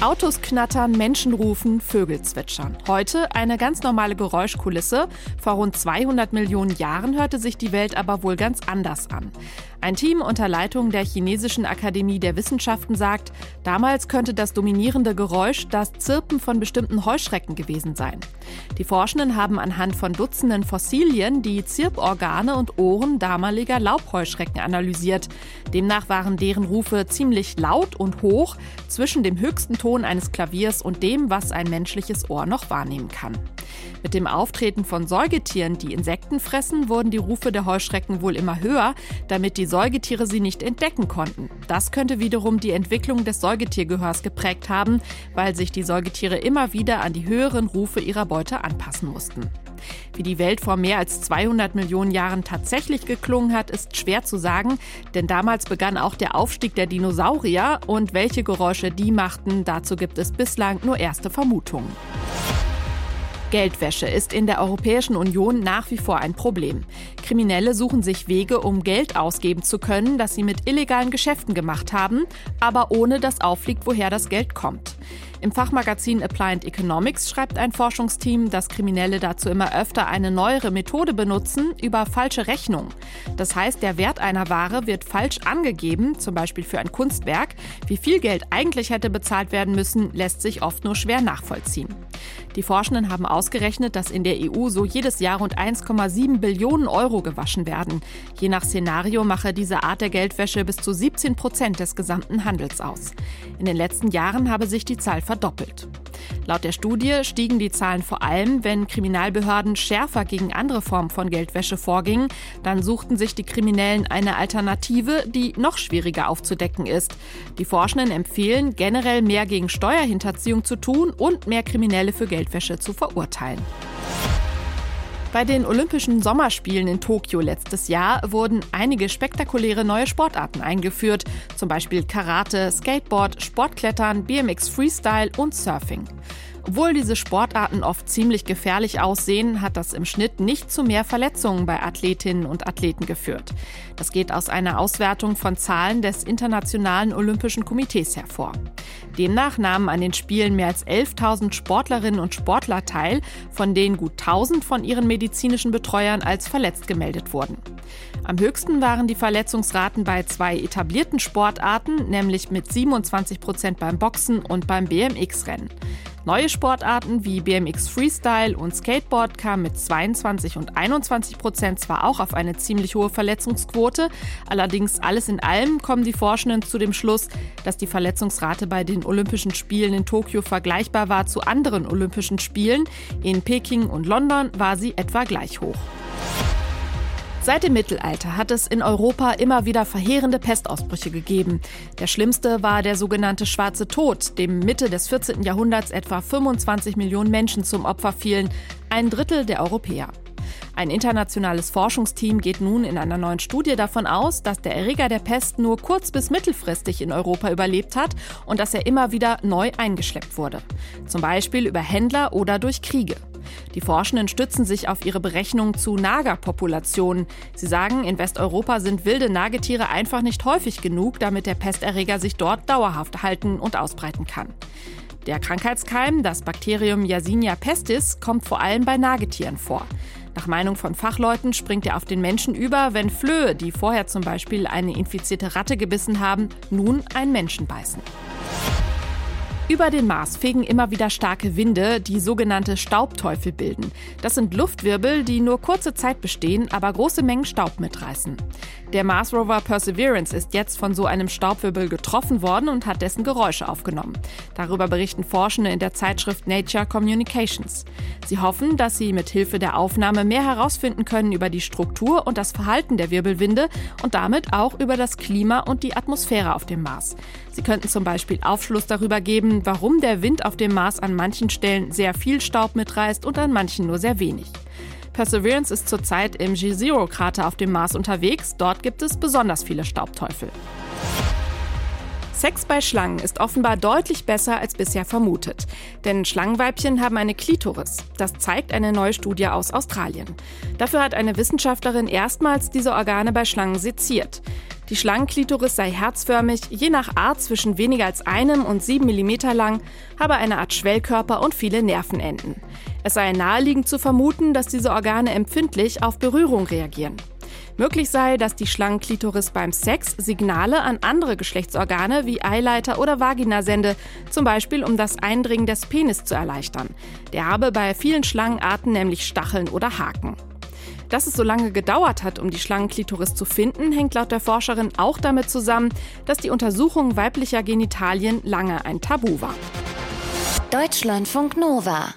Autos knattern, Menschen rufen, Vögel zwitschern. Heute eine ganz normale Geräuschkulisse. Vor rund 200 Millionen Jahren hörte sich die Welt aber wohl ganz anders an. Ein Team unter Leitung der Chinesischen Akademie der Wissenschaften sagt, damals könnte das dominierende Geräusch das Zirpen von bestimmten Heuschrecken gewesen sein. Die Forschenden haben anhand von Dutzenden Fossilien die Zirporgane und Ohren damaliger Laubheuschrecken analysiert. Demnach waren deren Rufe ziemlich laut und hoch zwischen dem höchsten Ton eines Klaviers und dem, was ein menschliches Ohr noch wahrnehmen kann. Mit dem Auftreten von Säugetieren, die Insekten fressen, wurden die Rufe der Heuschrecken wohl immer höher, damit die Säugetiere sie nicht entdecken konnten. Das könnte wiederum die Entwicklung des Säugetiergehörs geprägt haben, weil sich die Säugetiere immer wieder an die höheren Rufe ihrer Beute anpassen mussten. Wie die Welt vor mehr als 200 Millionen Jahren tatsächlich geklungen hat, ist schwer zu sagen, denn damals begann auch der Aufstieg der Dinosaurier und welche Geräusche die machten, dazu gibt es bislang nur erste Vermutungen. Geldwäsche ist in der Europäischen Union nach wie vor ein Problem. Kriminelle suchen sich Wege, um Geld ausgeben zu können, das sie mit illegalen Geschäften gemacht haben, aber ohne dass auffliegt, woher das Geld kommt. Im Fachmagazin Applied Economics schreibt ein Forschungsteam, dass Kriminelle dazu immer öfter eine neuere Methode benutzen über falsche Rechnungen. Das heißt, der Wert einer Ware wird falsch angegeben, zum Beispiel für ein Kunstwerk. Wie viel Geld eigentlich hätte bezahlt werden müssen, lässt sich oft nur schwer nachvollziehen. Die Forschenden haben ausgerechnet, dass in der EU so jedes Jahr rund 1,7 Billionen Euro gewaschen werden. Je nach Szenario mache diese Art der Geldwäsche bis zu 17 Prozent des gesamten Handels aus. In den letzten Jahren habe sich die Zahl verdoppelt. Laut der Studie stiegen die Zahlen vor allem, wenn Kriminalbehörden schärfer gegen andere Formen von Geldwäsche vorgingen. Dann suchten sich die Kriminellen eine Alternative, die noch schwieriger aufzudecken ist. Die Forschenden empfehlen, generell mehr gegen Steuerhinterziehung zu tun und mehr Kriminelle für Geldwäsche zu verurteilen. Bei den Olympischen Sommerspielen in Tokio letztes Jahr wurden einige spektakuläre neue Sportarten eingeführt, zum Beispiel Karate, Skateboard, Sportklettern, BMX Freestyle und Surfing. Obwohl diese Sportarten oft ziemlich gefährlich aussehen, hat das im Schnitt nicht zu mehr Verletzungen bei Athletinnen und Athleten geführt. Das geht aus einer Auswertung von Zahlen des Internationalen Olympischen Komitees hervor. Demnach nahmen an den Spielen mehr als 11.000 Sportlerinnen und Sportler teil, von denen gut 1.000 von ihren medizinischen Betreuern als verletzt gemeldet wurden. Am höchsten waren die Verletzungsraten bei zwei etablierten Sportarten, nämlich mit 27 Prozent beim Boxen und beim BMX-Rennen. Neue Sportarten wie BMX Freestyle und Skateboard kamen mit 22 und 21 Prozent zwar auch auf eine ziemlich hohe Verletzungsquote, allerdings alles in allem kommen die Forschenden zu dem Schluss, dass die Verletzungsrate bei den Olympischen Spielen in Tokio vergleichbar war zu anderen Olympischen Spielen. In Peking und London war sie etwa gleich hoch. Seit dem Mittelalter hat es in Europa immer wieder verheerende Pestausbrüche gegeben. Der schlimmste war der sogenannte Schwarze Tod, dem Mitte des 14. Jahrhunderts etwa 25 Millionen Menschen zum Opfer fielen, ein Drittel der Europäer. Ein internationales Forschungsteam geht nun in einer neuen Studie davon aus, dass der Erreger der Pest nur kurz- bis mittelfristig in Europa überlebt hat und dass er immer wieder neu eingeschleppt wurde. Zum Beispiel über Händler oder durch Kriege. Die Forschenden stützen sich auf ihre Berechnungen zu Nagerpopulationen. Sie sagen, in Westeuropa sind wilde Nagetiere einfach nicht häufig genug, damit der Pesterreger sich dort dauerhaft halten und ausbreiten kann. Der Krankheitskeim, das Bakterium Yersinia pestis, kommt vor allem bei Nagetieren vor. Nach Meinung von Fachleuten springt er auf den Menschen über, wenn Flöhe, die vorher zum Beispiel eine infizierte Ratte gebissen haben, nun einen Menschen beißen. Über den Mars fegen immer wieder starke Winde, die sogenannte Staubteufel bilden. Das sind Luftwirbel, die nur kurze Zeit bestehen, aber große Mengen Staub mitreißen. Der Mars Rover Perseverance ist jetzt von so einem Staubwirbel getroffen worden und hat dessen Geräusche aufgenommen. Darüber berichten Forschende in der Zeitschrift Nature Communications. Sie hoffen, dass sie mit Hilfe der Aufnahme mehr herausfinden können über die Struktur und das Verhalten der Wirbelwinde und damit auch über das Klima und die Atmosphäre auf dem Mars. Sie könnten zum Beispiel Aufschluss darüber geben, warum der Wind auf dem Mars an manchen Stellen sehr viel Staub mitreißt und an manchen nur sehr wenig. Perseverance ist zurzeit im G-Zero-Krater auf dem Mars unterwegs. Dort gibt es besonders viele Staubteufel. Sex bei Schlangen ist offenbar deutlich besser als bisher vermutet. Denn Schlangenweibchen haben eine Klitoris. Das zeigt eine neue Studie aus Australien. Dafür hat eine Wissenschaftlerin erstmals diese Organe bei Schlangen seziert. Die Schlangenklitoris sei herzförmig, je nach Art zwischen weniger als einem und sieben Millimeter lang, habe eine Art Schwellkörper und viele Nervenenden. Es sei naheliegend zu vermuten, dass diese Organe empfindlich auf Berührung reagieren. Möglich sei, dass die Schlangenklitoris beim Sex Signale an andere Geschlechtsorgane wie Eileiter oder Vagina sende, zum Beispiel um das Eindringen des Penis zu erleichtern. Der habe bei vielen Schlangenarten nämlich Stacheln oder Haken. Dass es so lange gedauert hat, um die Schlangenklitoris zu finden, hängt laut der Forscherin auch damit zusammen, dass die Untersuchung weiblicher Genitalien lange ein Tabu war. Deutschlandfunk Nova